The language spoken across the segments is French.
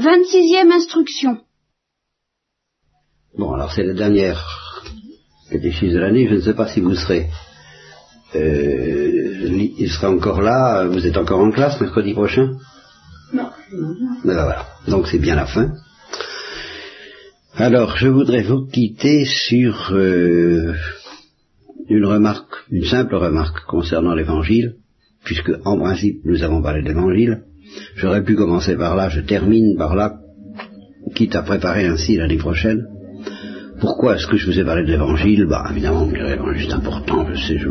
Vingt-sixième instruction. Bon, alors c'est la dernière catéchise de l'année. Je ne sais pas si vous serez. Euh, il sera encore là. Vous êtes encore en classe mercredi prochain? Non. Ben voilà. Donc c'est bien la fin. Alors, je voudrais vous quitter sur euh, une remarque, une simple remarque concernant l'évangile, puisque en principe nous avons parlé de l'évangile. J'aurais pu commencer par là, je termine par là, quitte à préparer ainsi l'année prochaine. Pourquoi est-ce que je vous ai parlé de l'évangile? Bah évidemment, l'évangile c'est important, je sais, je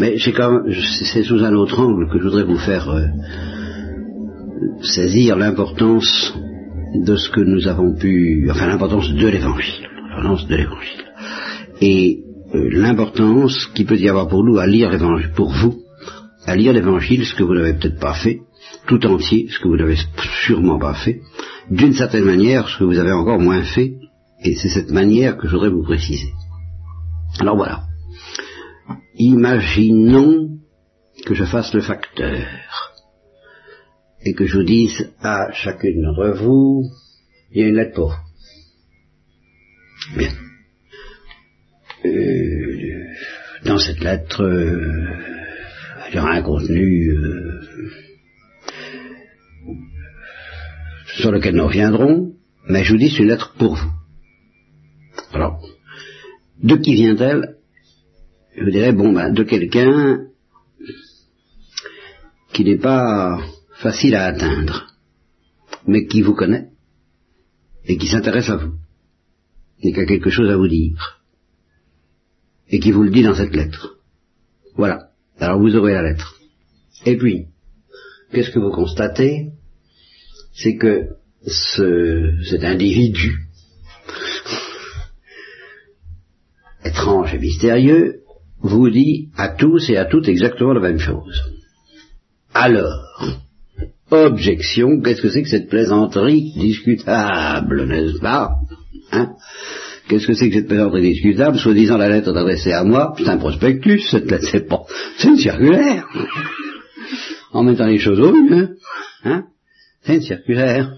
mais c'est sous un autre angle que je voudrais vous faire euh, saisir l'importance de ce que nous avons pu, enfin l'importance de l'évangile, l'importance de l'évangile, et euh, l'importance qu'il peut y avoir pour nous à lire l'évangile, pour vous, à lire l'évangile, ce que vous n'avez peut-être pas fait, tout entier, ce que vous n'avez sûrement pas fait, d'une certaine manière, ce que vous avez encore moins fait, et c'est cette manière que je voudrais vous préciser. Alors voilà. Imaginons que je fasse le facteur et que je vous dise à chacune d'entre vous, il y a une lettre pour Bien. Euh, dans cette lettre, euh, il y aura un contenu euh, sur lequel nous reviendrons, mais je vous dis c'est une lettre pour vous. Alors, de qui vient-elle Je vous dirais, bon, ben, de quelqu'un qui n'est pas facile à atteindre, mais qui vous connaît et qui s'intéresse à vous et qui a quelque chose à vous dire et qui vous le dit dans cette lettre. Voilà. Alors vous aurez la lettre. Et puis, qu'est-ce que vous constatez? C'est que ce, cet individu étrange et mystérieux vous dit à tous et à toutes exactement la même chose. Alors, objection, qu'est-ce que c'est que cette plaisanterie discutable, n'est-ce pas? Hein? Qu'est-ce que c'est que cette plaisanterie discutable Soi-disant la lettre adressée à moi, c'est un prospectus, cette lettre, c'est pas, c'est une circulaire. En mettant les choses au mieux, hein C'est une circulaire.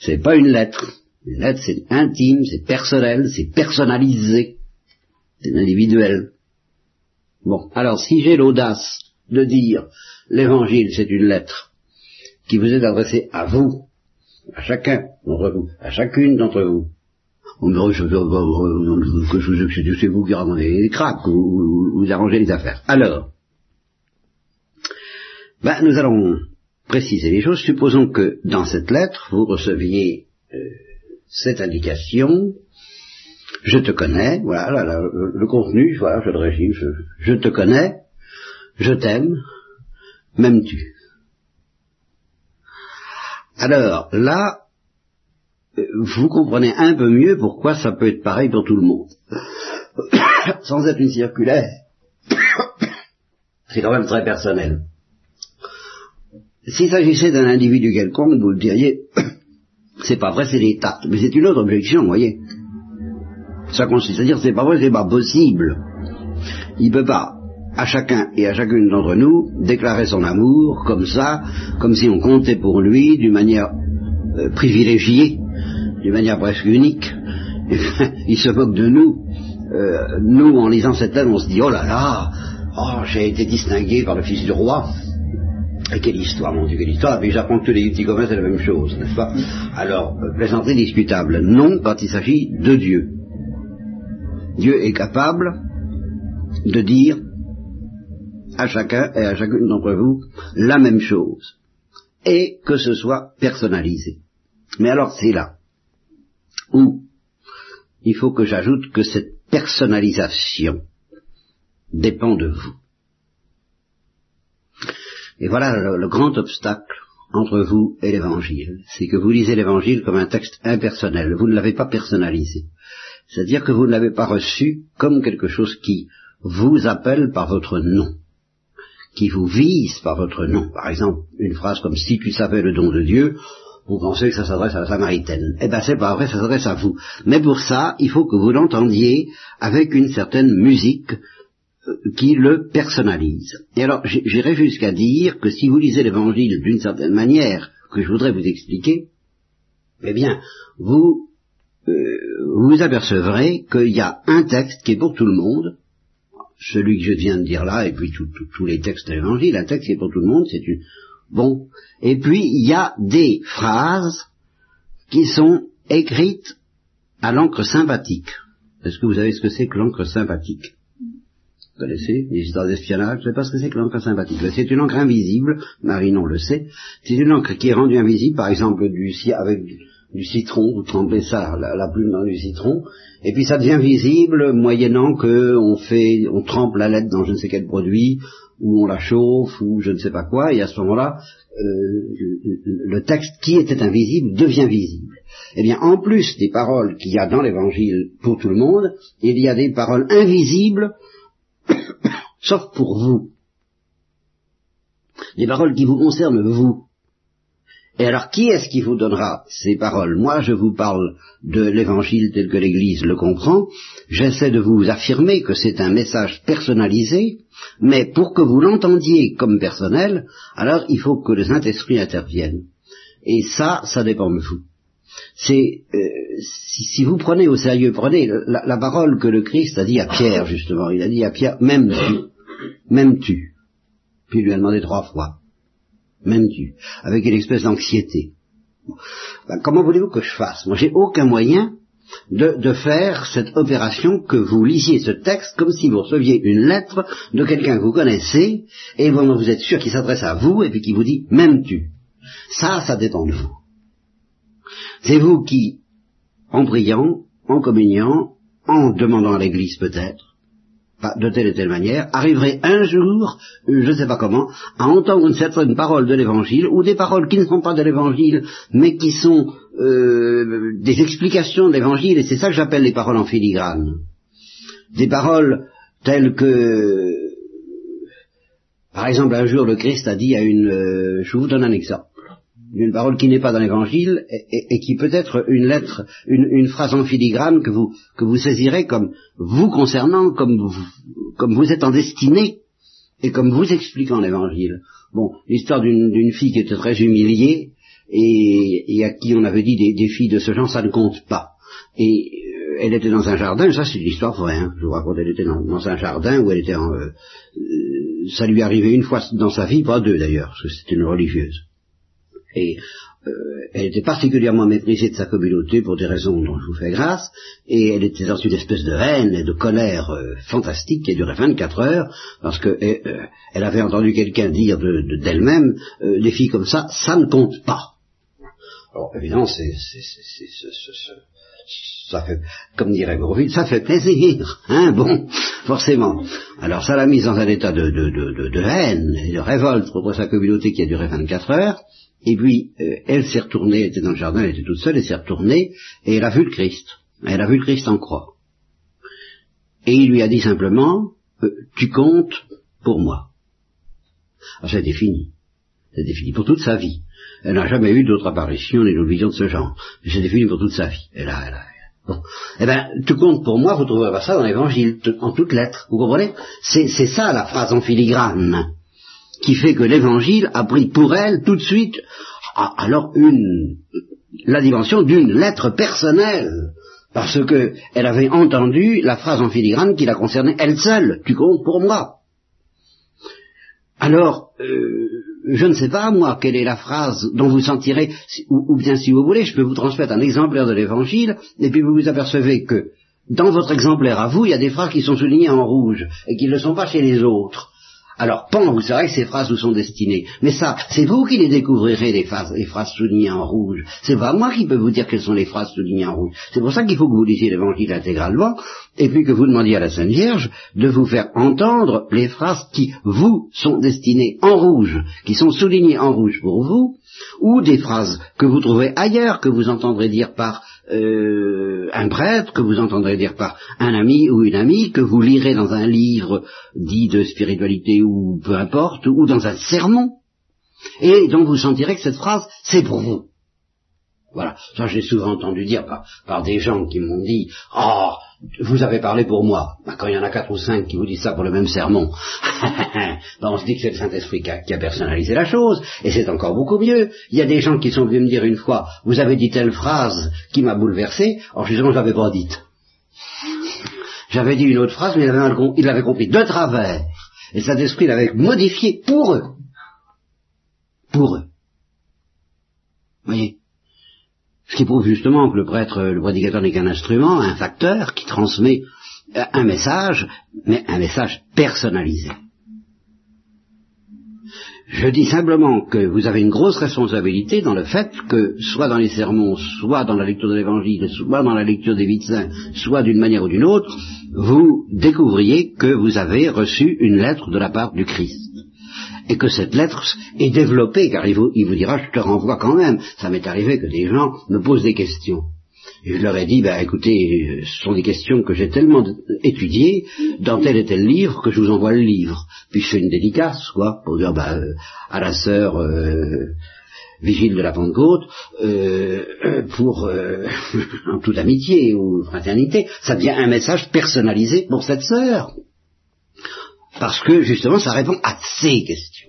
C'est pas une lettre. Une lettre, c'est intime, c'est personnel, c'est personnalisé, c'est individuel. Bon, alors si j'ai l'audace de dire l'évangile, c'est une lettre qui vous est adressée à vous, à chacun vous, à chacune d'entre vous, on me que c'est vous qui ramenez les cracks, ou vous, arrangez les affaires. Alors, ben, nous allons préciser les choses. Supposons que dans cette lettre, vous receviez euh, cette indication, je te connais, voilà, le, contenu, voilà, je le régime, je, je te connais, je t'aime, m'aimes-tu? Alors là, vous comprenez un peu mieux pourquoi ça peut être pareil pour tout le monde. Sans être une circulaire, c'est quand même très personnel. S'il s'agissait d'un individu quelconque, vous le diriez, c'est pas vrai, c'est l'État. Mais c'est une autre objection, vous voyez. Ça consiste à dire, c'est pas vrai, c'est pas possible. Il peut pas, à chacun et à chacune d'entre nous, déclarer son amour comme ça, comme si on comptait pour lui d'une manière euh, privilégiée, d'une manière presque unique. il se moque de nous. Euh, nous, en lisant cette lettre, on se dit, oh là là, oh, j'ai été distingué par le Fils du roi. Et quelle histoire, mon Dieu, quelle histoire. J'apprends que tous les petits communs, c'est la même chose, n'est-ce pas? Alors, euh, plaisanterie discutable. Non, quand il s'agit de Dieu. Dieu est capable de dire à chacun et à chacune d'entre vous la même chose. Et que ce soit personnalisé. Mais alors, c'est là ou il faut que j'ajoute que cette personnalisation dépend de vous. Et voilà le, grand obstacle entre vous et l'évangile, c'est que vous lisez l'évangile comme un texte impersonnel, vous ne l'avez pas personnalisé. C'est-à-dire que vous ne l'avez pas reçu comme quelque chose qui vous appelle par votre nom, qui vous vise par votre nom. Par exemple, une phrase comme si tu savais le don de Dieu, vous pensez que ça s'adresse à la Samaritaine. Eh bien, c'est pas vrai, ça s'adresse à vous. Mais pour ça, il faut que vous l'entendiez avec une certaine musique qui le personnalise. Et alors, j'irai jusqu'à dire que si vous lisez l'Évangile d'une certaine manière, que je voudrais vous expliquer, eh bien, vous euh, vous apercevrez qu'il y a un texte qui est pour tout le monde, celui que je viens de dire là, et puis tous les textes de l'Évangile, un texte qui est pour tout le monde, c'est une... Bon. Et puis, il y a des phrases qui sont écrites à l'encre sympathique. Est-ce que vous savez ce que c'est que l'encre sympathique? Connaissez histoires d'espionnage Je ne sais pas ce que c'est que l'encre sympathique. C'est une encre invisible, Marinon le sait. C'est une encre qui est rendue invisible, par exemple, du, avec du citron, vous trempez ça, la, plume dans du citron, et puis ça devient visible moyennant que on fait, on trempe la lettre dans je ne sais quel produit, ou on la chauffe, ou je ne sais pas quoi, et à ce moment-là, euh, le texte qui était invisible devient visible. Eh bien, en plus des paroles qu'il y a dans l'Évangile pour tout le monde, il y a des paroles invisibles, sauf pour vous. Des paroles qui vous concernent vous. Et alors, qui est-ce qui vous donnera ces paroles? Moi, je vous parle de l'évangile tel que l'Église le comprend. J'essaie de vous affirmer que c'est un message personnalisé, mais pour que vous l'entendiez comme personnel, alors il faut que le Saint-Esprit intervienne. Et ça, ça dépend de vous. C'est euh, si, vous prenez au sérieux, prenez la, la, parole que le Christ a dit à Pierre justement. Il a dit à Pierre, même tu, même tu. Puis il lui a demandé trois fois même tu, avec une espèce d'anxiété. Ben, comment voulez-vous que je fasse? Moi, j'ai aucun moyen de, de, faire cette opération que vous lisiez ce texte comme si vous receviez une lettre de quelqu'un que vous connaissez et dont vous êtes sûr qu'il s'adresse à vous et puis qui vous dit même tu. Ça, ça dépend de vous. C'est vous qui, en priant, en communiant, en demandant à l'Église peut-être, de telle et telle manière, arriverait un jour, je ne sais pas comment, à entendre une certaine parole de l'Évangile, ou des paroles qui ne sont pas de l'Évangile, mais qui sont euh, des explications de l'Évangile, et c'est ça que j'appelle les paroles en filigrane. Des paroles telles que, par exemple, un jour le Christ a dit à une... Euh, je vous donne un exemple d'une parole qui n'est pas dans l'évangile et, qui peut être une lettre, une, phrase en filigrane que vous, que vous saisirez comme vous concernant, comme vous, comme vous êtes en destinée et comme vous expliquant l'évangile. Bon, l'histoire d'une fille qui était très humiliée et, à qui on avait dit des, filles de ce genre, ça ne compte pas. Et euh, elle était dans un jardin, ça c'est l'histoire vraie, hein, je vous raconte, elle était dans, un jardin où elle était en... Euh, euh, ça lui arrivait une fois dans sa vie, pas deux d'ailleurs, parce que c'était une religieuse. Et euh, elle était particulièrement méprisée de sa communauté pour des raisons dont je vous fais grâce, et elle était dans une espèce de haine et de colère euh, fantastique qui a duré 24 heures, parce que euh, elle avait entendu quelqu'un dire d'elle-même, de, des filles comme ça, ça ne compte pas. Alors évidemment, c'est, ça fait, comme dirait Bourville, ça fait plaisir, hein, bon, forcément. Alors ça l'a mise dans un état de, de, haine et de révolte contre sa communauté qui a duré 24 heures, et puis, euh, elle s'est retournée, elle était dans le jardin, elle était toute seule, elle s'est retournée, et elle a vu le Christ. Elle a vu le Christ en croix. Et il lui a dit simplement, euh, tu comptes pour moi. Alors c'était fini. C'était fini pour toute sa vie. Elle n'a jamais eu d'autre apparition ni d'autre vision de ce genre. C'était fini pour toute sa vie. Elle a, elle a, Bon. Eh bien, tu comptes pour moi, vous trouverez pas ça dans l'évangile, en toutes lettres. Vous comprenez? C'est ça la phrase en filigrane qui fait que l'évangile a pris pour elle tout de suite alors une la dimension d'une lettre personnelle. Parce que elle avait entendu la phrase en filigrane qui la concernait elle seule. Tu comptes pour moi. Alors euh, je ne sais pas moi quelle est la phrase dont vous sentirez ou, ou bien si vous voulez je peux vous transmettre un exemplaire de l'évangile et puis vous vous apercevez que dans votre exemplaire à vous, il y a des phrases qui sont soulignées en rouge et qui ne le sont pas chez les autres. Alors, pan, vous savez que ces phrases vous sont destinées. Mais ça, c'est vous qui les découvrirez, les phrases, les phrases soulignées en rouge. C'est pas moi qui peux vous dire quelles sont les phrases soulignées en rouge. C'est pour ça qu'il faut que vous lisiez l'évangile intégralement, et puis que vous demandiez à la Sainte Vierge de vous faire entendre les phrases qui vous sont destinées en rouge, qui sont soulignées en rouge pour vous, ou des phrases que vous trouverez ailleurs, que vous entendrez dire par euh, un prêtre, que vous entendrez dire par un ami ou une amie, que vous lirez dans un livre dit de spiritualité ou peu importe, ou dans un sermon, et dont vous sentirez que cette phrase, c'est pour vous. Voilà, ça j'ai souvent entendu dire par, des gens qui m'ont dit Ah, vous avez parlé pour moi. Ben, quand il y en a quatre ou cinq qui vous disent ça pour le même sermon, ben, on se dit que c'est le Saint-Esprit qui, qui a, personnalisé la chose, et c'est encore beaucoup mieux. Il y a des gens qui sont venus me dire une fois Vous avez dit telle phrase qui m'a bouleversé, alors justement je l'avais pas dite. J'avais dit une autre phrase, mais il l'avait compris de travers. Et le Saint-Esprit l'avait modifié pour eux. Pour eux. Vous voyez? Ce qui prouve justement que le prêtre, le prédicateur n'est qu'un instrument, un facteur qui transmet un message, mais un message personnalisé. Je dis simplement que vous avez une grosse responsabilité dans le fait que, soit dans les sermons, soit dans la lecture de l'Évangile, soit dans la lecture des vides soit d'une manière ou d'une autre, vous découvriez que vous avez reçu une lettre de la part du Christ et que cette lettre est développée, car il vous, dira, je te renvoie quand même. Ça m'est arrivé que des gens me posent des questions. Et je leur ai dit, ben écoutez, ce sont des questions que j'ai tellement étudiées dans tel et tel livre que je vous envoie le livre. Puis je fais une dédicace, quoi, pour dire ben, à la sœur euh, Vigile de la Pentecôte, euh, pour en toute amitié ou fraternité, ça devient un message personnalisé pour cette sœur parce que justement ça répond à ces questions.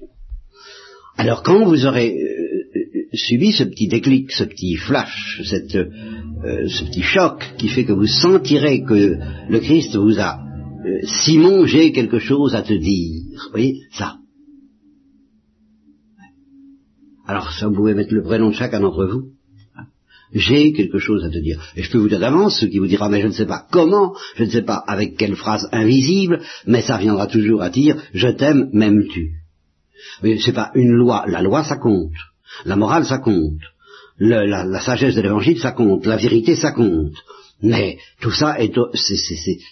Alors quand vous aurez euh, subi ce petit déclic, ce petit flash, euh, ce petit choc qui fait que vous sentirez que le Christ vous a euh, Simon, j'ai quelque chose à te dire? Vous voyez, ça. Alors ça, vous pouvez mettre le prénom de chacun d'entre vous j'ai quelque chose à te dire. Et je peux vous dire d'avance, ce qui vous dira, mais je ne sais pas comment, je ne sais pas avec quelle phrase invisible, mais ça viendra toujours à dire, je t'aime, m'aimes-tu? Mais c'est pas une loi, la loi ça compte, la morale ça compte, la, sagesse de l'évangile ça compte, la vérité ça compte. Mais tout ça est,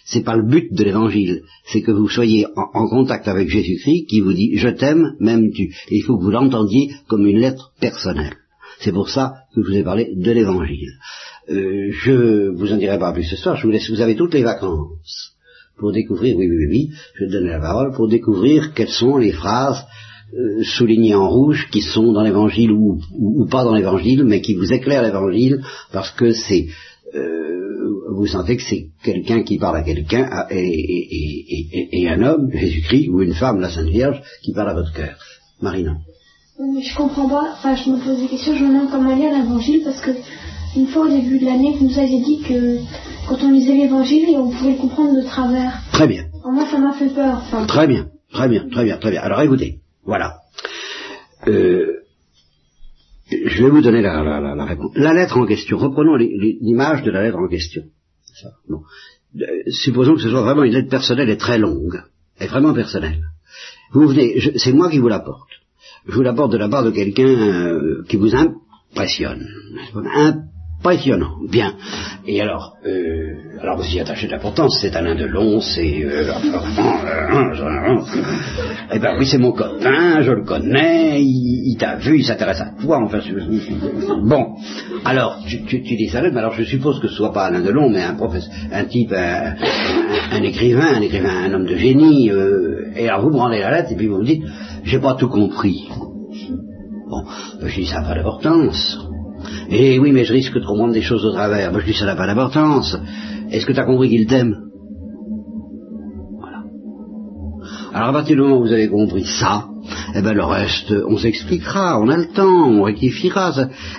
c'est pas le but de l'évangile, c'est que vous soyez en, contact avec Jésus-Christ qui vous dit je t'aime, m'aimes-tu. Il faut que vous l'entendiez comme une lettre personnelle. C'est pour ça que je vous ai parlé de l'évangile. Euh, je vous en dirai pas plus ce soir, je vous laisse, vous avez toutes les vacances pour découvrir, oui, oui, oui, je vais te donner la parole, pour découvrir quelles sont les phrases euh, soulignées en rouge qui sont dans l'évangile ou, ou, pas dans l'évangile, mais qui vous éclairent l'évangile parce que c'est euh, vous sentez que c'est quelqu'un qui parle à quelqu'un et, et, et, un homme, Jésus-Christ, ou une femme, la Sainte Vierge, qui parle à votre cœur. Marina. Mais je comprends pas, enfin je me pose des questions, je me demande comment lire l'évangile parce que une fois au début de l'année, vous nous aviez dit que quand on lisait l'évangile, on pouvait le comprendre de travers. Très bien. moi ça m'a fait peur. Très bien, très bien, très bien, très bien. Alors écoutez, voilà. Euh, je vais vous donner la, réponse. La lettre en question, reprenons l'image de la lettre en question. Euh, supposons que ce soit vraiment une lettre personnelle et très longue, et vraiment personnelle. Vous venez, c'est moi qui vous l'apporte je vous l'apporte de la part de quelqu'un euh, qui vous impressionne. Impressionnant, bien. Et alors, euh, alors vous y attachez de l'importance, c'est Alain Delon, c'est... Euh, eh ben oui, c'est mon copain, je le connais, il, t'a vu, il s'intéresse à toi, enfin... Bon, alors, tu, tu, tu dis ça, mais alors je suppose que ce soit pas Alain Delon, mais un professeur, un type, un, un, écrivain, un écrivain, un homme de génie, euh, et alors vous prenez la lettre, et puis vous me dites j'ai pas tout compris. Bon, je dis, ça n'a pas d'importance. Et oui, mais je risque de comprendre des choses au travers. Moi, je dis, ça n'a pas d'importance. Est-ce que tu as compris qu'il t'aime? Voilà. Alors, à partir du moment où vous avez compris ça, eh ben le reste, on s'expliquera, on a le temps, on rectifiera.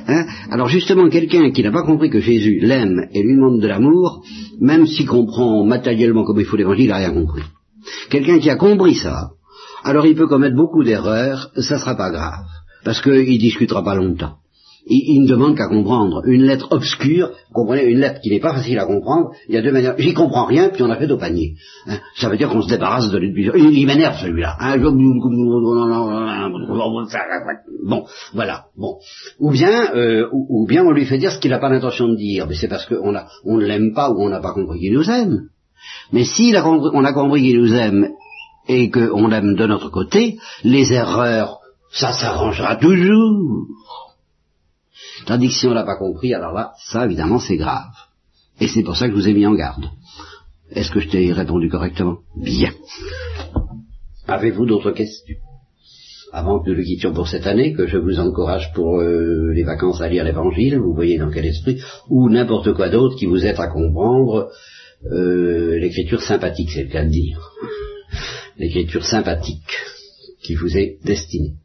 hein Alors justement, quelqu'un qui n'a pas compris que Jésus l'aime et lui demande de l'amour, même s'il comprend matériellement comme il faut l'évangile, il n'a rien compris. Quelqu'un qui a compris ça, alors il peut commettre beaucoup d'erreurs, ça sera pas grave, parce qu'il discutera pas longtemps. Il, ne demande qu'à comprendre. Une lettre obscure, comprenez, une lettre qui n'est pas facile à comprendre, il y a deux manières. J'y comprends rien, puis on a fait au panier. Hein. Ça veut dire qu'on se débarrasse de l'éducation. Il, m'énerve celui-là. Hein. Bon, voilà. Bon. Ou bien, euh, ou, bien on lui fait dire ce qu'il n'a pas l'intention de dire. Mais c'est parce qu'on on ne l'aime pas ou on n'a pas compris qu'il nous aime. Mais si on a compris qu'il nous aime et qu'on l'aime de notre côté, les erreurs, ça s'arrangera toujours. Tandis que si l'a pas compris, alors là, ça évidemment c'est grave. Et c'est pour ça que je vous ai mis en garde. Est-ce que je t'ai répondu correctement? Bien. Avez-vous d'autres questions? Avant que nous le quittions pour cette année, que je vous encourage pour euh, les vacances à lire l'Évangile, vous voyez dans quel esprit, ou n'importe quoi d'autre qui vous aide à comprendre euh, l'écriture sympathique, c'est le cas de dire, l'écriture sympathique qui vous est destinée.